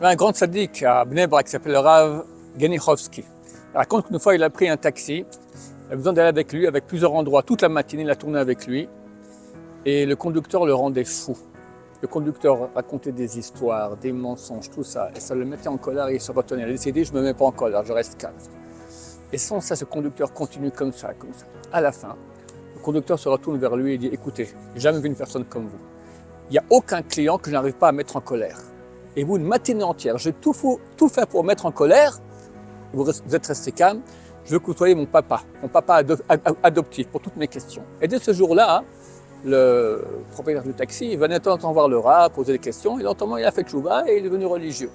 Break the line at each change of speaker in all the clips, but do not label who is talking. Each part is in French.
Avait un grand sadique à Bnei Brak qui s'appelle le Rav Genichovski. Il raconte qu'une fois il a pris un taxi, il a besoin d'aller avec lui, avec plusieurs endroits, toute la matinée il a tourné avec lui, et le conducteur le rendait fou. Le conducteur racontait des histoires, des mensonges, tout ça, et ça le mettait en colère et il se retenait. Il a décidé, je ne me mets pas en colère, je reste calme. Et sans ça, ce conducteur continue comme ça, comme ça. À la fin, le conducteur se retourne vers lui et dit, écoutez, j'ai jamais vu une personne comme vous. Il n'y a aucun client que je n'arrive pas à mettre en colère. Et vous, une matinée entière, j'ai tout, tout fait pour mettre en colère, vous, êtes resté calme, je veux soyez mon papa, mon papa ado- ad- adoptif pour toutes mes questions. Et dès ce jour-là, le propriétaire du taxi, il venait de temps en temps voir le rat, poser des questions, et lentement il a fait tchouva et il est devenu religieux.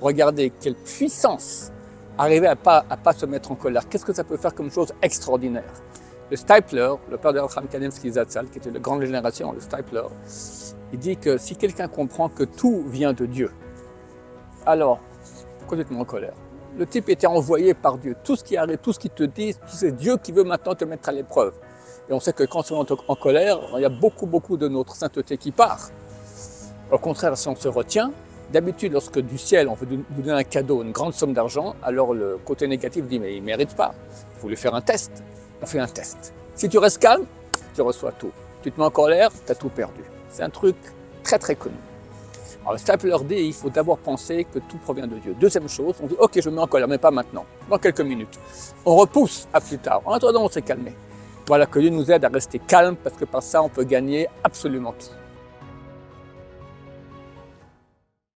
Regardez quelle puissance arriver à pas, à pas se mettre en colère. Qu'est-ce que ça peut faire comme chose extraordinaire? Le Stipler, le père de Abraham Kanemski Zatzal, qui était de grande génération, le Stipler, il dit que si quelqu'un comprend que tout vient de Dieu, alors, complètement en colère. Le type était envoyé par Dieu. Tout ce qui arrive, tout ce qu'il te dit, c'est Dieu qui veut maintenant te mettre à l'épreuve. Et on sait que quand on est en colère, il y a beaucoup, beaucoup de notre sainteté qui part. Au contraire, si on se retient, d'habitude, lorsque du ciel, on veut nous donner un cadeau, une grande somme d'argent, alors le côté négatif dit, mais il ne mérite pas. Il faut lui faire un test. On fait un test. Si tu restes calme, tu reçois tout. Tu te mets en colère, tu as tout perdu. C'est un truc très, très connu. Alors, le Stapler dit, il faut d'abord penser que tout provient de Dieu. Deuxième chose, on dit, ok, je me mets en colère, mais pas maintenant, dans quelques minutes. On repousse à plus tard. En attendant, on s'est calmé. Voilà, que Dieu nous aide à rester calme, parce que par ça, on peut gagner absolument tout.